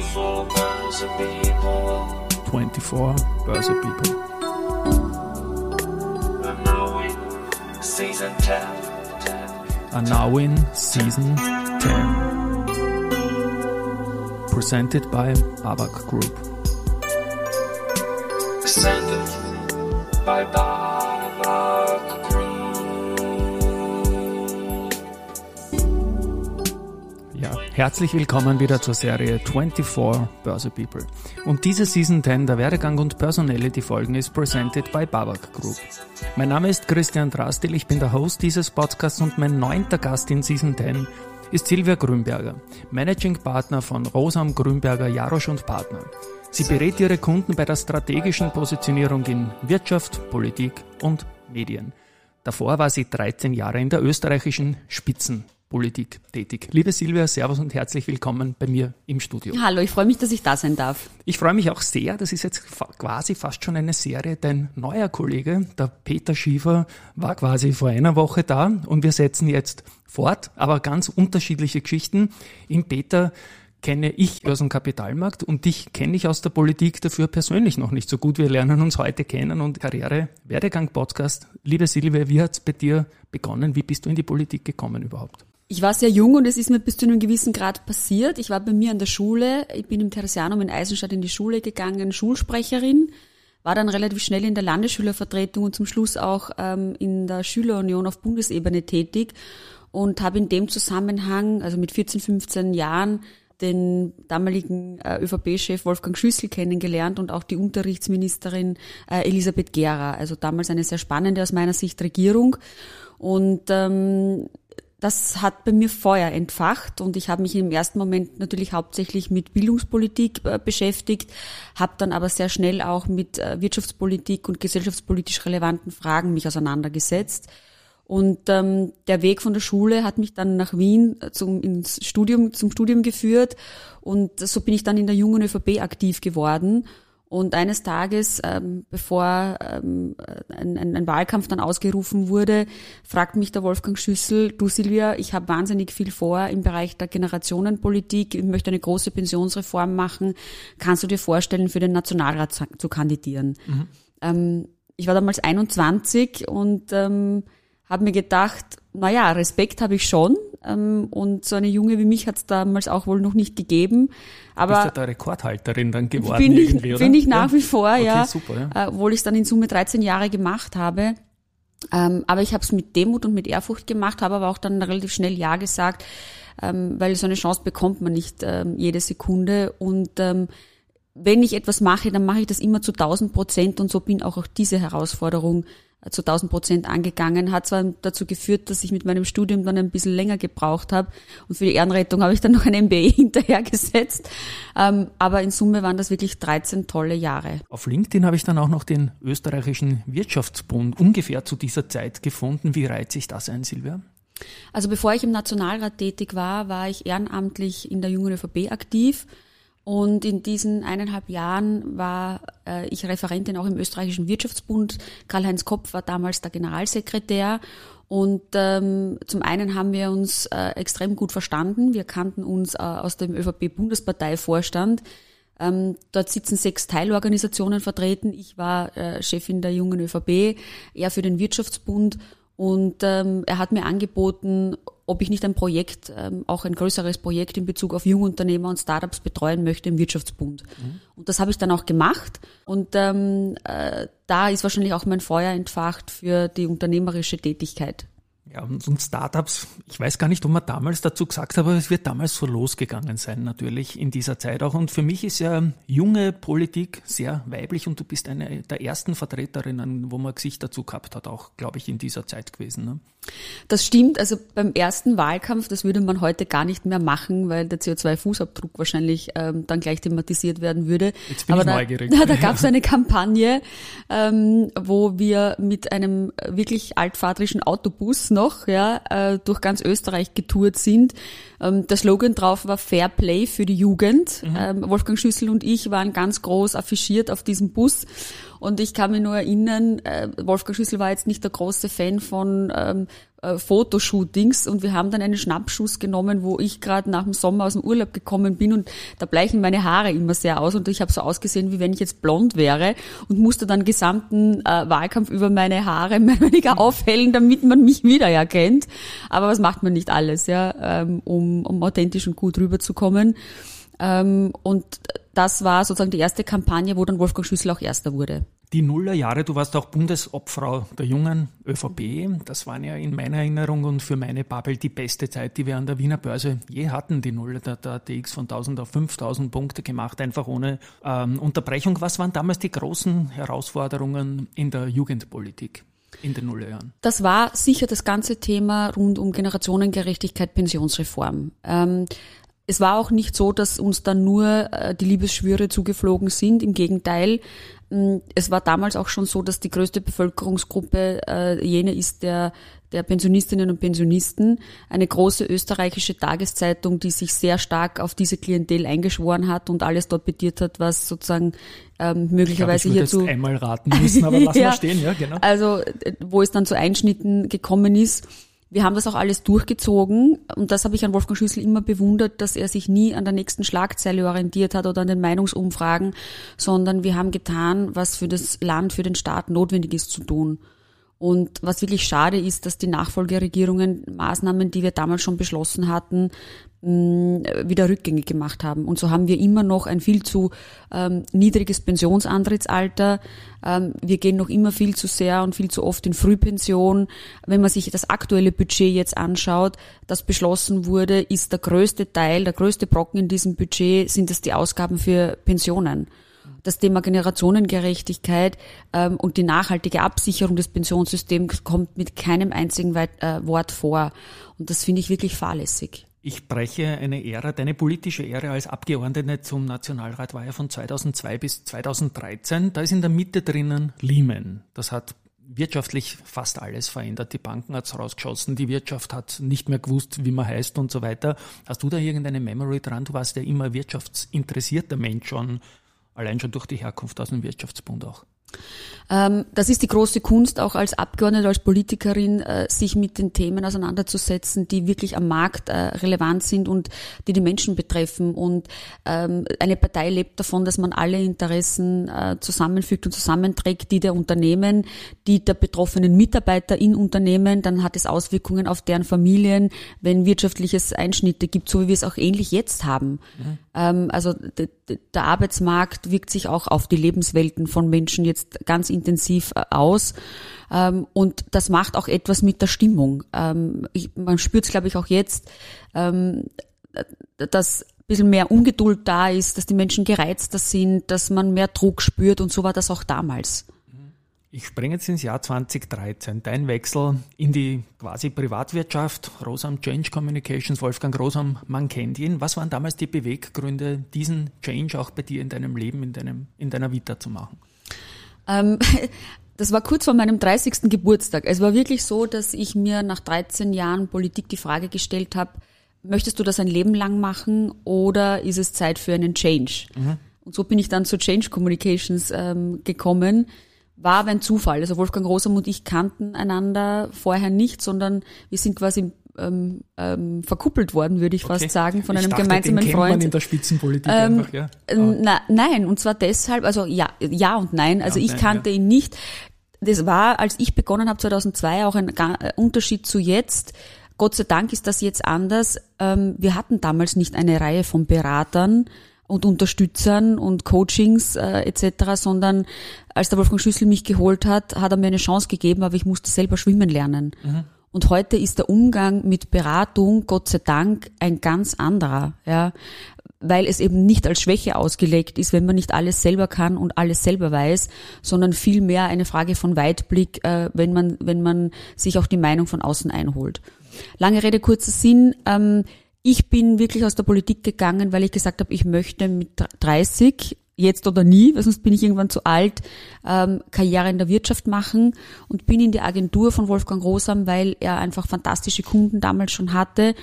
24 Börse People. 24 Börse People. And now in season 10. 10. Are now in season 10. Presented by Babak Group. Presented by herzlich willkommen wieder zur Serie 24 Börse People. Und diese Season 10 der Werdegang und Personality Folgen ist presented by Babak Group. Mein Name ist Christian Drastil, ich bin der Host dieses Podcasts und mein neunter Gast in Season 10 ist Silvia Grünberger, Managing Partner von Rosam Grünberger Jarosch und Partner. Sie berät ihre Kunden bei der strategischen Positionierung in Wirtschaft, Politik und Medien. Davor war sie 13 Jahre in der österreichischen Spitzenpolitik tätig. Liebe Silvia, Servus und herzlich willkommen bei mir im Studio. Hallo, ich freue mich, dass ich da sein darf. Ich freue mich auch sehr, das ist jetzt quasi fast schon eine Serie. Dein neuer Kollege, der Peter Schiefer, war quasi vor einer Woche da und wir setzen jetzt fort, aber ganz unterschiedliche Geschichten. Im Peter kenne ich aus dem Kapitalmarkt und dich kenne ich aus der Politik dafür persönlich noch nicht so gut. Wir lernen uns heute kennen und Karriere, Werdegang Podcast. Liebe Silvia, wie hat's bei dir begonnen? Wie bist du in die Politik gekommen überhaupt? Ich war sehr jung und es ist mir bis zu einem gewissen Grad passiert. Ich war bei mir an der Schule, ich bin im Theresianum in Eisenstadt in die Schule gegangen, Schulsprecherin, war dann relativ schnell in der Landesschülervertretung und zum Schluss auch ähm, in der Schülerunion auf Bundesebene tätig und habe in dem Zusammenhang, also mit 14, 15 Jahren, den damaligen äh, ÖVP-Chef Wolfgang Schüssel kennengelernt und auch die Unterrichtsministerin äh, Elisabeth Gera. Also damals eine sehr spannende aus meiner Sicht Regierung. Und ähm, das hat bei mir Feuer entfacht und ich habe mich im ersten Moment natürlich hauptsächlich mit Bildungspolitik äh, beschäftigt, habe dann aber sehr schnell auch mit äh, Wirtschaftspolitik und gesellschaftspolitisch relevanten Fragen mich auseinandergesetzt. Und ähm, der Weg von der Schule hat mich dann nach Wien äh, zum ins Studium zum Studium geführt und so bin ich dann in der jungen ÖVP aktiv geworden. Und eines Tages, ähm, bevor ähm, ein, ein, ein Wahlkampf dann ausgerufen wurde, fragt mich der Wolfgang Schüssel, du Silvia, ich habe wahnsinnig viel vor im Bereich der Generationenpolitik, ich möchte eine große Pensionsreform machen, kannst du dir vorstellen, für den Nationalrat zu, zu kandidieren? Ähm, ich war damals 21 und ähm, habe mir gedacht, na ja, Respekt habe ich schon und so eine Junge wie mich hat es damals auch wohl noch nicht gegeben. bist Aber ja der Rekordhalterin dann geworden bin ich, irgendwie, oder? bin ich nach Ja. wie vor, Okay, ja, super, ja. Äh, obwohl ich es dann in Summe 13 Jahre gemacht habe. Ähm, aber ich habe es mit Demut und mit Ehrfurcht gemacht, habe aber auch dann relativ schnell Ja gesagt, ähm, weil so eine Chance bekommt man nicht ähm, jede Sekunde. Und ähm, wenn ich etwas mache, dann mache ich das immer zu 1000 Prozent und so bin auch, auch diese Herausforderung zu 1000 Prozent angegangen. Hat zwar dazu geführt, dass ich mit meinem Studium dann ein bisschen länger gebraucht habe und für die Ehrenrettung habe ich dann noch ein MBA hinterhergesetzt. Ähm, aber in Summe waren das wirklich 13 tolle Jahre. Auf LinkedIn habe ich dann auch noch den österreichischen Wirtschaftsbund ungefähr zu dieser Zeit gefunden. Wie reiht sich das ein, Silvia? Also bevor ich im Nationalrat tätig war, war ich ehrenamtlich in der Jungen ÖVP aktiv. Und in diesen eineinhalb Jahren war äh, ich Referentin auch im österreichischen Wirtschaftsbund. Karl-Heinz Kopf war damals der Generalsekretär. Und ähm, zum einen haben wir uns äh, extrem gut verstanden. Wir kannten uns äh, aus dem ÖVP-Bundesparteivorstand. Ähm, dort sitzen sechs Teilorganisationen vertreten. Ich war äh, Chefin der jungen ÖVP, er für den Wirtschaftsbund. Und ähm, er hat mir angeboten, ob ich nicht ein Projekt, ähm, auch ein größeres Projekt in Bezug auf Jungunternehmer und Startups betreuen möchte im Wirtschaftsbund. Und das habe ich dann auch gemacht. Und ähm, äh, da ist wahrscheinlich auch mein Feuer entfacht für die unternehmerische Tätigkeit. Ja, und, Startups, ich weiß gar nicht, ob man damals dazu gesagt hat, aber es wird damals so losgegangen sein, natürlich in dieser Zeit auch. Und für mich ist ja junge Politik sehr weiblich und du bist eine der ersten Vertreterinnen, wo man Gesicht dazu gehabt hat, auch, glaube ich, in dieser Zeit gewesen. Ne? Das stimmt, also beim ersten Wahlkampf, das würde man heute gar nicht mehr machen, weil der CO2-Fußabdruck wahrscheinlich ähm, dann gleich thematisiert werden würde. Jetzt bin Aber ich da, neugierig. Da, da gab es eine Kampagne, ähm, wo wir mit einem wirklich altvaterischen Autobus noch ja, äh, durch ganz Österreich getourt sind. Ähm, der Slogan drauf war Fair Play für die Jugend. Ähm, Wolfgang Schüssel und ich waren ganz groß affichiert auf diesem Bus. Und ich kann mich nur erinnern, äh, Wolfgang Schüssel war jetzt nicht der große Fan von ähm, äh, Fotoshootings und wir haben dann einen Schnappschuss genommen, wo ich gerade nach dem Sommer aus dem Urlaub gekommen bin und da bleichen meine Haare immer sehr aus und ich habe so ausgesehen, wie wenn ich jetzt blond wäre und musste dann gesamten äh, Wahlkampf über meine Haare mehr oder weniger aufhellen, damit man mich wieder erkennt. Aber was macht man nicht alles, ja, ähm, um, um authentisch und gut rüberzukommen. Ähm, und das war sozusagen die erste Kampagne, wo dann Wolfgang Schüssel auch Erster wurde. Die Nullerjahre, du warst auch Bundesobfrau der jungen ÖVP. Das waren ja in meiner Erinnerung und für meine Bubble die beste Zeit, die wir an der Wiener Börse je hatten. Die Nuller, der, der DX von 1000 auf 5000 Punkte gemacht, einfach ohne ähm, Unterbrechung. Was waren damals die großen Herausforderungen in der Jugendpolitik? in den Nullerjahren? Das war sicher das ganze Thema rund um Generationengerechtigkeit, Pensionsreform. Ähm, es war auch nicht so, dass uns dann nur äh, die Liebesschwüre zugeflogen sind. Im Gegenteil, mm, es war damals auch schon so, dass die größte Bevölkerungsgruppe äh, jene ist der, der Pensionistinnen und Pensionisten. Eine große österreichische Tageszeitung, die sich sehr stark auf diese Klientel eingeschworen hat und alles dort bediert hat, was sozusagen ähm, möglicherweise ich glaub, ich hierzu. einmal raten müssen, aber lassen ja, wir stehen, ja, genau. Also, äh, wo es dann zu Einschnitten gekommen ist. Wir haben das auch alles durchgezogen und das habe ich an Wolfgang Schüssel immer bewundert, dass er sich nie an der nächsten Schlagzeile orientiert hat oder an den Meinungsumfragen, sondern wir haben getan, was für das Land, für den Staat notwendig ist zu tun. Und was wirklich schade ist, dass die Nachfolgeregierungen Maßnahmen, die wir damals schon beschlossen hatten, wieder rückgängig gemacht haben. Und so haben wir immer noch ein viel zu ähm, niedriges Pensionsantrittsalter. Ähm, wir gehen noch immer viel zu sehr und viel zu oft in Frühpension. Wenn man sich das aktuelle Budget jetzt anschaut, das beschlossen wurde, ist der größte Teil, der größte Brocken in diesem Budget sind es die Ausgaben für Pensionen das Thema Generationengerechtigkeit ähm, und die nachhaltige Absicherung des Pensionssystems kommt mit keinem einzigen äh, Wort vor. Und das finde ich wirklich fahrlässig. Ich breche eine Ära, deine politische Ära als Abgeordnete zum Nationalrat war ja von 2002 bis 2013. Da ist in der Mitte drinnen Lehman. Das hat wirtschaftlich fast alles verändert. Die Banken hat's rausgeschossen, die Wirtschaft hat nicht mehr gewusst, wie man heißt und so weiter. Hast du da irgendeine Memory dran? Du warst ja immer wirtschaftsinteressierter Mensch schon Allein schon durch die Herkunft aus dem Wirtschaftsbund auch. Ähm, das ist die große Kunst, auch als Abgeordnete, als Politikerin, äh, sich mit den Themen auseinanderzusetzen, die wirklich am Markt äh, relevant sind und die die Menschen betreffen. Und ähm, eine Partei lebt davon, dass man alle Interessen äh, zusammenfügt und zusammenträgt, die der Unternehmen, die der betroffenen Mitarbeiter in Unternehmen, dann hat es Auswirkungen auf deren Familien, wenn wirtschaftliches Einschnitte gibt, so wie wir es auch ähnlich jetzt haben. Mhm. Ähm, also der Arbeitsmarkt wirkt sich auch auf die Lebenswelten von Menschen jetzt ganz intensiv äh, aus. Ähm, und das macht auch etwas mit der Stimmung. Ähm, man spürt es, glaube ich, auch jetzt, dass ein bisschen mehr Ungeduld da ist, dass die Menschen gereizter sind, dass man mehr Druck spürt und so war das auch damals. Ich springe jetzt ins Jahr 2013. Dein Wechsel in die quasi Privatwirtschaft, Rosam Change Communications, Wolfgang Rosam, man kennt ihn. Was waren damals die Beweggründe, diesen Change auch bei dir in deinem Leben, in, deinem, in deiner Vita zu machen? Ähm, das war kurz vor meinem 30. Geburtstag. Es war wirklich so, dass ich mir nach 13 Jahren Politik die Frage gestellt habe, möchtest du das ein Leben lang machen oder ist es Zeit für einen Change? Mhm. Und so bin ich dann zu Change Communications ähm, gekommen war aber ein Zufall. Also Wolfgang Rosam und ich kannten einander vorher nicht, sondern wir sind quasi ähm, ähm, verkuppelt worden, würde ich okay. fast sagen, von ich einem dachte, gemeinsamen den Freund. Man in der Spitzenpolitik ähm, einfach, ja. Na, nein, und zwar deshalb, also ja, ja und nein. Also ja und ich kannte ja. ihn nicht. Das war, als ich begonnen habe 2002, auch ein äh, Unterschied zu jetzt. Gott sei Dank ist das jetzt anders. Ähm, wir hatten damals nicht eine Reihe von Beratern, und Unterstützern und Coachings äh, etc., sondern als der Wolfgang Schüssel mich geholt hat, hat er mir eine Chance gegeben, aber ich musste selber schwimmen lernen. Mhm. Und heute ist der Umgang mit Beratung, Gott sei Dank, ein ganz anderer, ja, weil es eben nicht als Schwäche ausgelegt ist, wenn man nicht alles selber kann und alles selber weiß, sondern vielmehr eine Frage von Weitblick, äh, wenn man, wenn man sich auch die Meinung von außen einholt. Lange Rede, kurzer Sinn, ähm, ich bin wirklich aus der Politik gegangen, weil ich gesagt habe, ich möchte mit 30 jetzt oder nie, weil sonst bin ich irgendwann zu alt, ähm, Karriere in der Wirtschaft machen und bin in die Agentur von Wolfgang Rosam, weil er einfach fantastische Kunden damals schon hatte.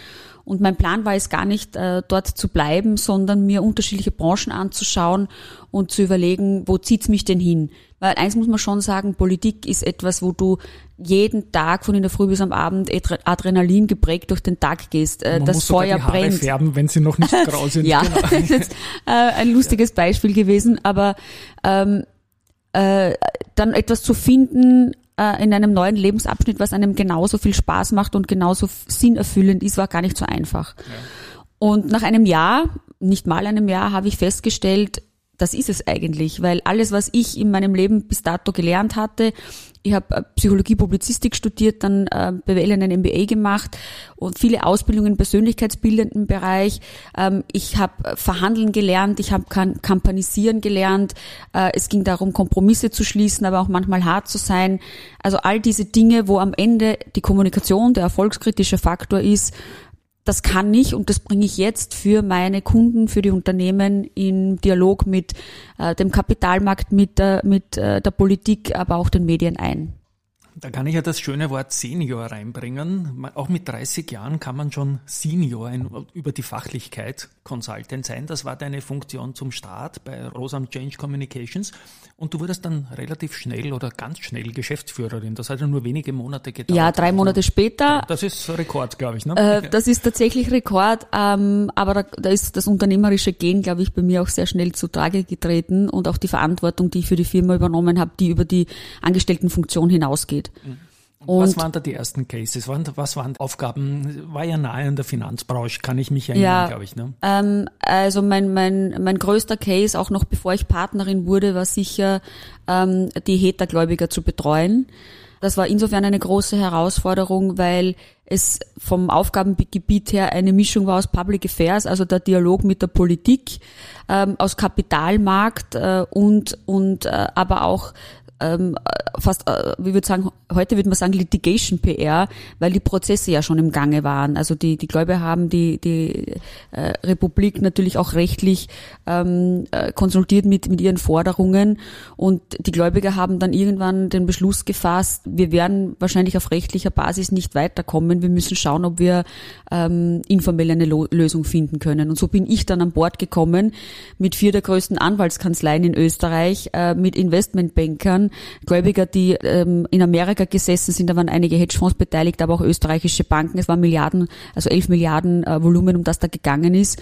Und mein Plan war es gar nicht, äh, dort zu bleiben, sondern mir unterschiedliche Branchen anzuschauen und zu überlegen, wo zieht's mich denn hin? Weil eins muss man schon sagen, Politik ist etwas, wo du jeden Tag von in der Früh bis am Abend Adrenalin geprägt durch den Tag gehst. Äh, das muss sogar Feuer die Haare brennt. färben, wenn sie noch nicht grau sind. Ja, Genau. das ist äh, ein lustiges Beispiel gewesen, aber ähm, äh, dann etwas zu finden äh, in einem neuen Lebensabschnitt, was einem genauso viel Spaß macht und genauso sinnerfüllend ist, war gar nicht so einfach. Und nach einem Jahr, nicht mal einem Jahr, habe ich festgestellt, das ist es eigentlich, weil alles, was ich in meinem Leben bis dato gelernt hatte, ich habe äh, Psychologie, Publizistik studiert, dann äh, BWL in ein MBA gemacht und viele Ausbildungen im persönlichkeitsbildenden Bereich. Ähm, ich habe verhandeln gelernt, ich habe kampanisieren gelernt. Äh, es ging darum, Kompromisse zu schließen, aber auch manchmal hart zu sein. Also all diese Dinge, wo am Ende die Kommunikation der erfolgskritische Faktor ist, das kann ich und das bringe ich jetzt für meine Kunden, für die Unternehmen in Dialog mit äh, dem Kapitalmarkt, mit, der, mit äh, der Politik, aber auch den Medien ein. Da kann ich ja das schöne Wort Senior reinbringen. Auch mit 30 Jahren kann man schon Senior über die Fachlichkeit Consultant sein. Das war deine Funktion zum Start bei Rosam Change Communications. Und du wurdest dann relativ schnell oder ganz schnell Geschäftsführerin. Das hat ja nur wenige Monate gedauert. Ja, drei Monate später. Das ist Rekord, glaube ich. Ne? Äh, das ist tatsächlich Rekord, ähm, aber da, da ist das unternehmerische Gen, glaube ich, bei mir auch sehr schnell zutage getreten und auch die Verantwortung, die ich für die Firma übernommen habe, die über die Angestelltenfunktion hinausgeht. Was Und waren da die ersten Cases? Was waren Aufgaben? War ja nahe an der Finanzbranche, kann ich mich erinnern, Ja. glaube ich. Ne? Ähm, also mein, mein, mein größter Case, auch noch bevor ich Partnerin wurde, war sicher, ähm, die Hetergläubiger zu betreuen. Das war insofern eine große Herausforderung, weil es vom Aufgabengebiet her eine Mischung war aus Public Affairs, also der Dialog mit der Politik, ähm, aus Kapitalmarkt äh, und, und äh, aber auch ähm, äh, fast, äh, wie würde sagen, heute würde man sagen Litigation PR, weil die Prozesse ja schon im Gange waren. Also die, die Gläubiger haben die, die äh, Republik natürlich auch rechtlich ähm, äh, konsultiert mit, mit ihren Forderungen und die Gläubiger haben dann irgendwann den Beschluss gefasst, wir werden wahrscheinlich auf rechtlicher Basis nicht weiterkommen, wir müssen schauen, ob wir ähm, informell eine Lo Lösung finden können. Und so bin ich dann an Bord gekommen mit vier der größten Anwaltskanzleien in Österreich, äh, mit Investmentbankern, Gläubiger, die ähm, in Amerika gesessen sind, da waren einige Hedgefonds beteiligt, aber auch österreichische Banken. Es waren Milliarden, also elf Milliarden äh, Volumen, um das da gegangen ist.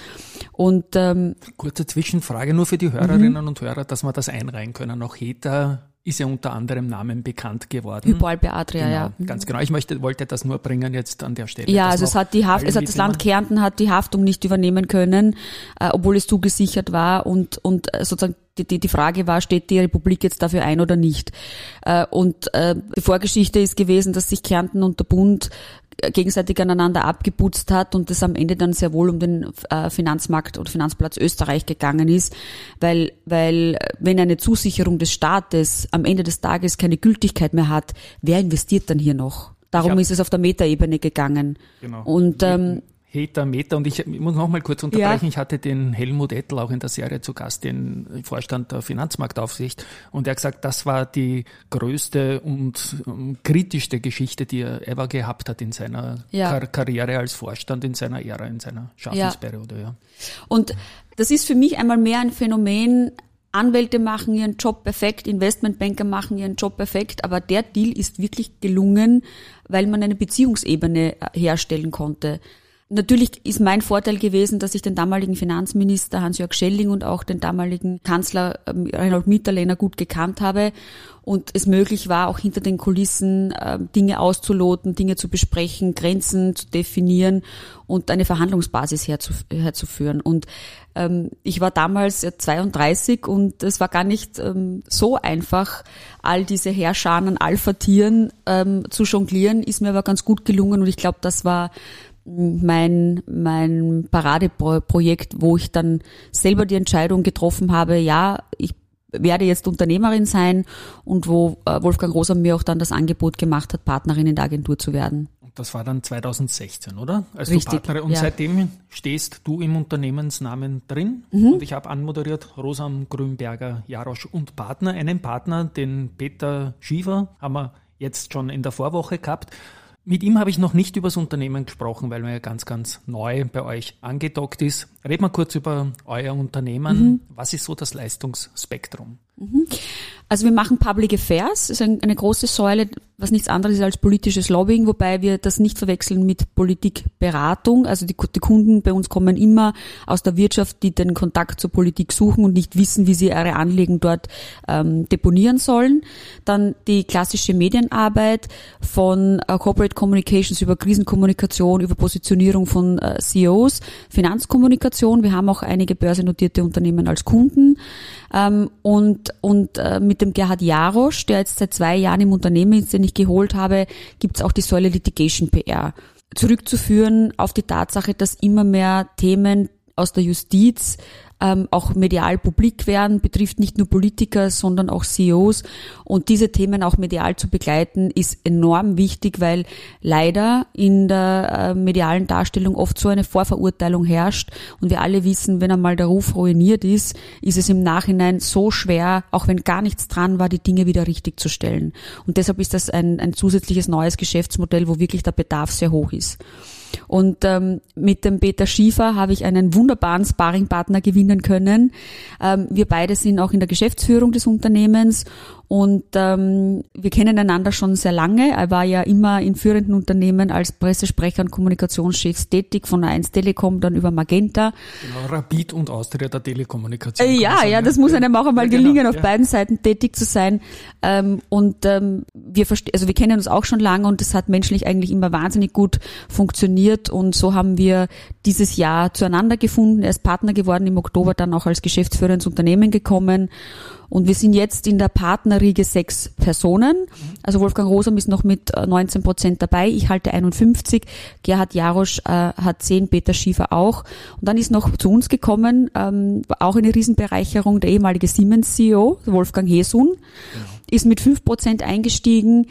Und ähm, Kurze Zwischenfrage nur für die Hörerinnen und Hörer, dass wir das einreihen können. Auch Heta ist ja unter anderem Namen bekannt geworden. Hypal Beatria, Genau, ja. ganz genau. Ich möchte, wollte das nur bringen jetzt an der Stelle. Ja, also es hat die Haft, es hat das. Land Kärnten hat die Haftung nicht übernehmen können, äh, obwohl es zugesichert war und und äh, sozusagen die, die, die Frage war, steht die Republik jetzt dafür ein oder nicht? Äh, und äh, die Vorgeschichte ist gewesen, dass sich Kärnten und der Bund gegenseitig aneinander abgeputzt hat und es am Ende dann sehr wohl um den äh, Finanzmarkt und Finanzplatz Österreich gegangen ist, weil, weil wenn eine Zusicherung des Staates am Ende des Tages keine Gültigkeit mehr hat, wer investiert dann hier noch? Darum hab- ist es auf der Metaebene gegangen. Genau. Und ähm, Heta, Meta. Und ich, muss noch mal kurz unterbrechen. Ich hatte den Helmut Ettel auch in der Serie zu Gast, den Vorstand der Finanzmarktaufsicht. Und er hat gesagt, das war die größte und ähm, kritischste Geschichte, die er ever gehabt hat in seiner Ja. Kar Karriere als Vorstand, in seiner Ära, in seiner Schaffensperiode. Ja. Und das ist für mich einmal mehr ein Phänomen, Anwälte machen ihren Job perfekt, Investmentbanker machen ihren Job perfekt, aber der Deal ist wirklich gelungen, weil man eine Beziehungsebene äh, herstellen konnte. Natürlich ist mein Vorteil gewesen, dass ich den damaligen Finanzminister Hans-Jörg Schelling und auch den damaligen Kanzler ähm, Reinhold Mitterlehner gut gekannt habe und es möglich war, auch hinter den Kulissen ähm, Dinge auszuloten, Dinge zu besprechen, Grenzen zu definieren und eine Verhandlungsbasis herzuf herzuführen. Und ähm, ich war damals ja 32 und es war gar nicht so einfach, all diese Herrscharen an Alpha-Tieren zu jonglieren, ist mir aber ganz gut gelungen und ich glaube, das war mein, mein Paradeprojekt, wo ich dann selber die Entscheidung getroffen habe, ja, ich werde jetzt Unternehmerin sein und wo äh, Wolfgang Rosa mir auch dann das Angebot gemacht hat, Partnerin in der Agentur zu werden. Und das war dann 2016, oder? Als Richtig, du Partnerin. Und ja. seitdem stehst du im Unternehmensnamen drin. Mhm. Und ich habe anmoderiert Rosam Grünberger, Jarosch und Partner. Einen Partner, den Peter Schiefer, haben wir jetzt schon in der Vorwoche gehabt. Mit ihm habe ich noch nicht über das Unternehmen gesprochen, weil er ja ganz, ganz neu bei euch angedockt ist. Red mal kurz über euer Unternehmen. Mhm. Was ist so das Leistungsspektrum? Also wir machen Public Affairs, ist eine große Säule, was nichts anderes ist als politisches Lobbying, wobei wir das nicht verwechseln mit Politikberatung. Also die, die, Kunden bei uns kommen immer aus der Wirtschaft, die den Kontakt zur Politik suchen und nicht wissen, wie sie ihre Anliegen dort ähm, deponieren sollen. Dann die klassische Medienarbeit von äh, Corporate Communications über Krisenkommunikation, über Positionierung von äh, CEOs, Finanzkommunikation. Wir haben auch einige börsennotierte Unternehmen als Kunden. Ähm, und und äh, mit dem Gerhard Jarosch, der jetzt seit zwei Jahren im Unternehmen ist, den ich geholt habe, gibt es auch die Säule Litigation PR. Zurückzuführen auf die Tatsache, dass immer mehr Themen aus der Justiz ähm, auch medial publik werden, betrifft nicht nur Politiker, sondern auch CEOs. Und diese Themen auch medial zu begleiten, ist enorm wichtig, weil leider in der äh, medialen Darstellung oft so eine Vorverurteilung herrscht. Und wir alle wissen, wenn einmal der Ruf ruiniert ist, ist es im Nachhinein so schwer, auch wenn gar nichts dran war, die Dinge wieder richtig zu stellen. Und deshalb ist das ein, ein zusätzliches neues Geschäftsmodell, wo wirklich der Bedarf sehr hoch ist. Und ähm, mit dem Peter Schiefer habe ich einen wunderbaren Sparringpartner gewinnen können. Ähm, wir beide sind auch in der Geschäftsführung des Unternehmens und ähm, wir kennen einander schon sehr lange. Er war ja immer in führenden Unternehmen als Pressesprecher und Kommunikationschef tätig, von 1 Telekom dann über Magenta. Genau, Rapid und Austria der Telekommunikation. Äh, ja, ja, das muss einem auch einmal ja, genau, gelingen, auf ja. beiden Seiten tätig zu sein. Ähm, und ähm, wir verstehen, also wir kennen uns auch schon lange und es hat menschlich eigentlich immer wahnsinnig gut funktioniert. Und so haben wir dieses Jahr zueinander gefunden. Er ist Partner geworden, im Oktober dann auch als Geschäftsführer ins Unternehmen gekommen. Und wir sind jetzt in der Partnerriege sechs Personen. Also Wolfgang Rosam ist noch mit 19 äh, Prozent dabei. Ich halte 51. Gerhard Jarosch äh, hat 10, Peter Schiefer auch. Und dann ist noch zu uns gekommen, ähm, auch eine Riesenbereicherung, der ehemalige Siemens-CEO, Wolfgang Hesun, genau. ist mit 5 Prozent eingestiegen.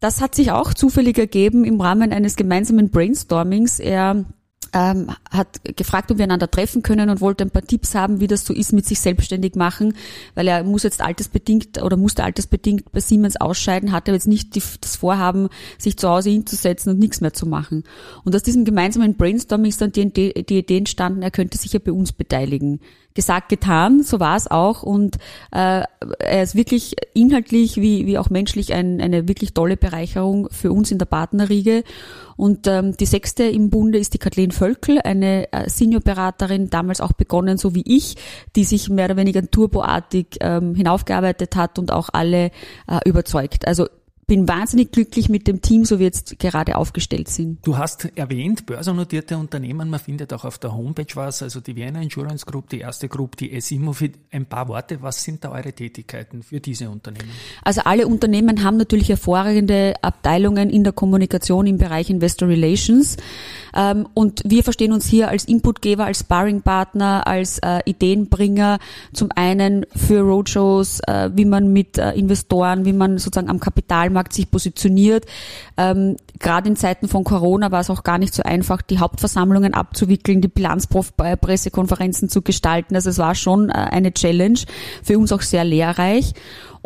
Das hat sich auch zufällig ergeben im Rahmen eines gemeinsamen Brainstormings. Er ähm, hat gefragt, ob wir einander treffen können und wollte ein paar Tipps haben, wie das so ist mit sich selbstständig machen, weil er muss jetzt altersbedingt oder musste altersbedingt bei Siemens ausscheiden, hatte jetzt nicht die, das Vorhaben, sich zu Hause hinzusetzen und nichts mehr zu machen. Und aus diesem gemeinsamen Brainstorming ist dann die, die Idee entstanden, er könnte sich ja bei uns beteiligen gesagt, getan, so war es auch. Und äh, er ist wirklich inhaltlich wie, wie auch menschlich ein, eine wirklich tolle Bereicherung für uns in der Partnerriege. Und ähm, die sechste im Bunde ist die Kathleen Völkel, eine äh, Seniorberaterin, damals auch begonnen, so wie ich, die sich mehr oder weniger turboartig ähm, hinaufgearbeitet hat und auch alle äh, überzeugt. Also bin wahnsinnig glücklich mit dem Team, so wie jetzt gerade aufgestellt sind. Du hast erwähnt, börsennotierte Unternehmen, man findet auch auf der Homepage was, also die Vienna Insurance Group, die erste Group, die S-Immofit. Ein paar Worte, was sind da eure Tätigkeiten für diese Unternehmen? Also alle Unternehmen haben natürlich hervorragende Abteilungen in der Kommunikation im Bereich Investor Relations. Ähm, und wir verstehen uns hier als Inputgeber, als Sparringpartner, als äh, Ideenbringer, zum einen für Roadshows, äh, wie man mit äh, Investoren, wie man sozusagen am Kapitalmarkt sich positioniert. Ähm, Gerade in Zeiten von Corona war es auch gar nicht so einfach, die Hauptversammlungen abzuwickeln, die Bilanzpressekonferenzen zu gestalten. Also es war schon eine Challenge, für uns auch sehr lehrreich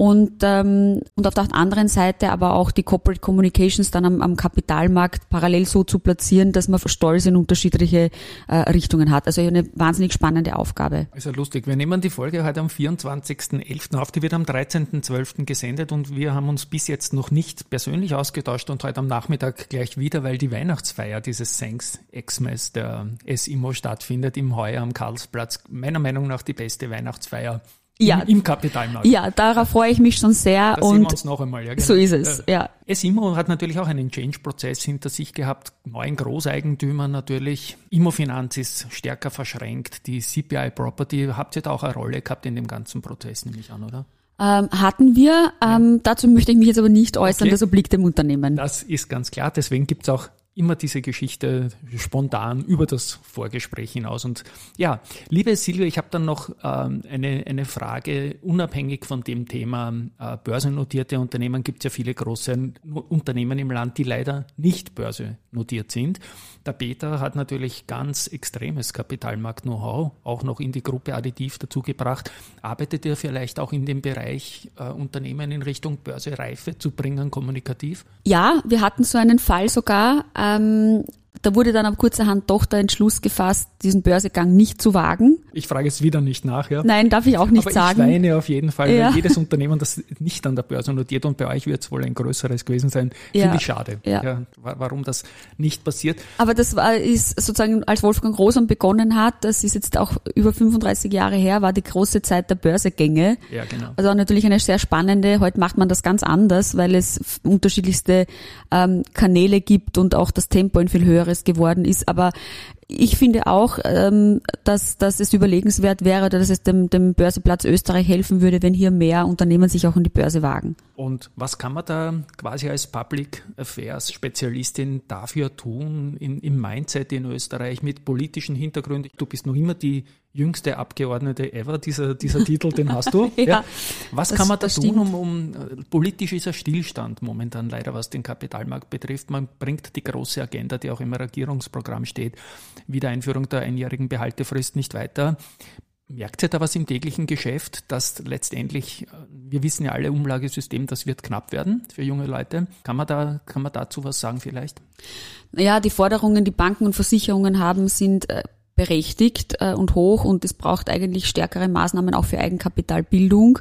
und, ähm, und auf der anderen Seite aber auch die Corporate Communications dann am, am Kapitalmarkt parallel so zu platzieren, dass man stolz in unterschiedliche äh, Richtungen hat. Also eine wahnsinnig spannende Aufgabe. Also lustig. Wir nehmen die Folge heute am 24.11. auf, die wird am 13.12. gesendet und wir haben uns bis jetzt noch nicht persönlich ausgetauscht und heute am Nachmittag gleich wieder, weil die Weihnachtsfeier dieses Thanks Xmas der SIMO stattfindet im Heuer am Karlsplatz. Meiner Meinung nach die beste Weihnachtsfeier ja. im Kapitalmarkt. Ja, darauf freue ich mich schon sehr. Da und sehen wir uns noch einmal. Ja, genau. So ist es, ja. SIMO hat natürlich auch einen Change-Prozess hinter sich gehabt. Neuen Großeigentümer natürlich. Immofinanz ist stärker verschränkt. Die CPI Property, habt ihr da auch eine Rolle gehabt in dem ganzen Prozess, nehme ich an, oder? Ähm, hatten wir. Ähm, ja. Dazu möchte ich mich jetzt aber nicht äußern, okay. das obliegt dem Unternehmen. Das ist ganz klar. Deswegen gibt es auch immer diese Geschichte spontan über das Vorgespräch hinaus. Und ja, liebe Silvia, ich habe dann noch ähm, eine, eine Frage, unabhängig von dem Thema äh, börsennotierte Unternehmen, gibt es ja viele große Unternehmen im Land, die leider nicht börsennotiert sind. Der Peter hat natürlich ganz extremes Kapitalmarkt-Know-how auch noch in die Gruppe additiv dazugebracht. Arbeitet ihr vielleicht auch in dem Bereich, äh, Unternehmen in Richtung Börsereife zu bringen, kommunikativ? Ja, wir hatten so einen Fall sogar. Ähm, da wurde dann ab kurzerhand doch der Entschluss gefasst, diesen Börsegang nicht zu wagen. Ich frage es wieder nicht nach, ja. Nein, darf ich auch nicht Aber sagen. ich weine auf jeden Fall, Ja. weil jedes Unternehmen, das nicht an der Börse notiert und bei euch wird es wohl ein größeres gewesen sein, Ja. finde ich schade. Ja. wa- warum das nicht passiert. Aber das war, ist sozusagen, als Wolfgang Rosam begonnen hat, das ist jetzt auch über 35 Jahre her, war die große Zeit der Börsegänge. Ja, genau. Also natürlich eine sehr spannende, heute macht man das ganz anders, weil es unterschiedlichste ähm, Kanäle gibt und auch das Tempo ein viel höheres geworden ist. Aber ich finde auch, ähm, dass, dass es überlegenswert wäre, oder dass es dem, dem Börseplatz Österreich helfen würde, wenn hier mehr Unternehmen sich auch an die Börse wagen. Und was kann man da quasi als Public Affairs Spezialistin dafür tun in, im Mindset in Österreich mit politischen Hintergründen? Du bist noch immer die jüngste Abgeordnete ever, dieser, dieser Titel, den hast du. Ja, Was das- kann man da tun, um, um äh, politisch ist ein Stillstand momentan leider, was den Kapitalmarkt betrifft. Man bringt die große Agenda, die auch im Regierungsprogramm steht, Wiedereinführung der einjährigen Behaltefrist nicht weiter. Merkt ihr da was im täglichen Geschäft, dass letztendlich, äh, wir wissen ja alle, Umlagesystem, das wird knapp werden für junge Leute. Kann man da, kann man dazu was sagen vielleicht? Ja, die Forderungen, die Banken und Versicherungen haben, sind äh, berechtigt äh, und hoch und es braucht eigentlich stärkere Maßnahmen auch für Eigenkapitalbildung,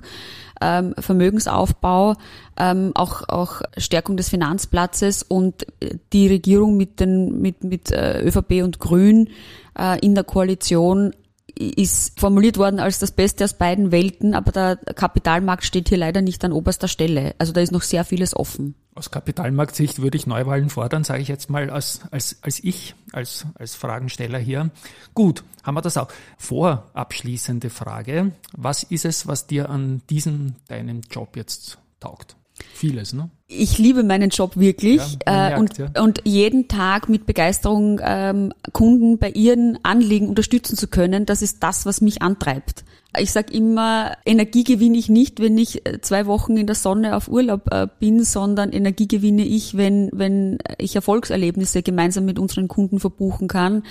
ähm, Vermögensaufbau, ähm, auch, auch Stärkung des Finanzplatzes und äh, die Regierung mit den mit mit äh, ÖVP und Grün äh, in der Koalition ist formuliert worden als das Beste aus beiden Welten, aber der Kapitalmarkt steht hier leider nicht an oberster Stelle. Also da ist noch sehr vieles offen. Aus Kapitalmarktsicht würde ich Neuwahlen fordern, sage ich jetzt mal als, als, als ich, als, als Fragensteller hier. Gut, haben wir das auch. Vorabschließende Frage. Was ist es, was dir an diesem deinem Job jetzt taugt? Vieles, ne? Ich liebe meinen Job wirklich Ja, äh, merkt, und, ja. und jeden Tag mit Begeisterung ähm, Kunden bei ihren Anliegen unterstützen zu können, das ist das, was mich antreibt. Ich sage immer, Energie gewinne ich nicht, wenn ich äh, zwei Wochen in der Sonne auf Urlaub äh, bin, sondern Energie gewinne ich, wenn, wenn ich Erfolgserlebnisse gemeinsam mit unseren Kunden verbuchen kann,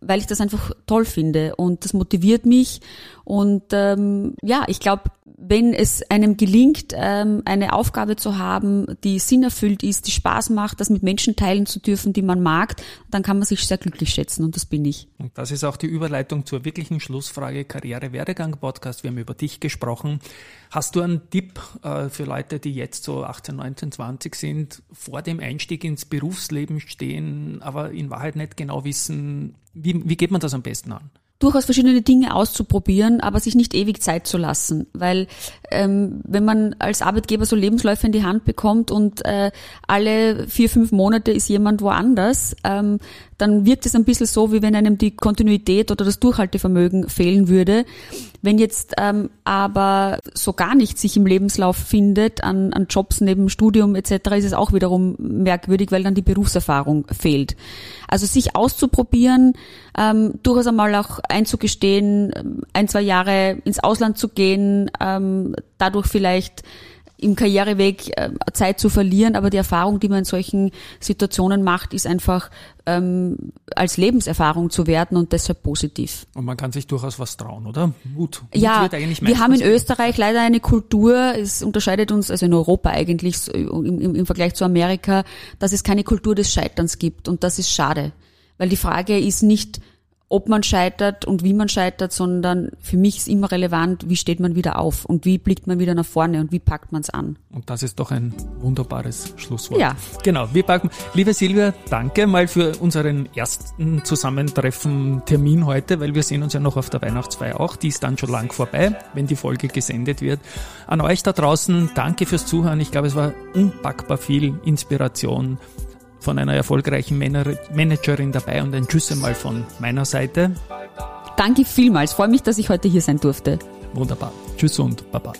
weil ich das einfach toll finde und das motiviert mich. Und ähm, ja, ich glaube, wenn es einem gelingt, ähm, eine Aufgabe zu haben, die sinnerfüllt ist, die Spaß macht, das mit Menschen teilen zu dürfen, die man mag, dann kann man sich sehr glücklich schätzen und das bin ich. Und das ist auch die Überleitung zur wirklichen Schlussfrage Karriere-Werdegang-Podcast. Wir haben über dich gesprochen. Hast du einen Tipp äh, für Leute, die jetzt so 18, 19, 20 sind, vor dem Einstieg ins Berufsleben stehen, aber in Wahrheit nicht genau wissen, wie, wie geht man das am besten an? durchaus verschiedene Dinge auszuprobieren, aber sich nicht ewig Zeit zu lassen, weil ähm, wenn man als Arbeitgeber so Lebensläufe in die Hand bekommt und äh, alle vier, fünf Monate ist jemand woanders, ähm, dann wirkt es ein bisschen so, wie wenn einem die Kontinuität oder das Durchhaltevermögen fehlen würde. Wenn jetzt ähm, aber so gar nichts sich im Lebenslauf findet an, an Jobs neben Studium etc., ist es auch wiederum merkwürdig, weil dann die Berufserfahrung fehlt. Also sich auszuprobieren, ähm, durchaus einmal auch einzugestehen, ähm, ein, zwei Jahre ins Ausland zu gehen, ähm, dadurch vielleicht im Karriereweg äh, Zeit zu verlieren, aber die Erfahrung, die man in solchen Situationen macht, ist einfach ähm, als Lebenserfahrung zu werten und deshalb positiv. Und man kann sich durchaus was trauen, oder? Mut. Mut Ja, wird eigentlich wir haben in Österreich leider eine Kultur, es unterscheidet uns, also in Europa eigentlich im, im, im Vergleich zu Amerika, dass es keine Kultur des Scheiterns gibt und das ist schade, weil die Frage ist nicht, ob man scheitert und wie man scheitert, sondern für mich ist immer relevant, wie steht man wieder auf und wie blickt man wieder nach vorne und wie packt man es an. Und das ist doch ein wunderbares Schlusswort. Ja. Genau. Wir packen, liebe Silvia, danke mal für unseren ersten Zusammentreffen Termin heute, weil wir sehen uns ja noch auf der Weihnachtsfeier auch. Die ist dann schon lang vorbei, wenn die Folge gesendet wird. An euch da draußen, danke fürs Zuhören. Ich glaube, es war unpackbar viel Inspiration von einer erfolgreichen Managerin dabei und ein Tschüss einmal von meiner Seite. Danke vielmals, freue mich, dass ich heute hier sein durfte. Wunderbar. Tschüss und Baba.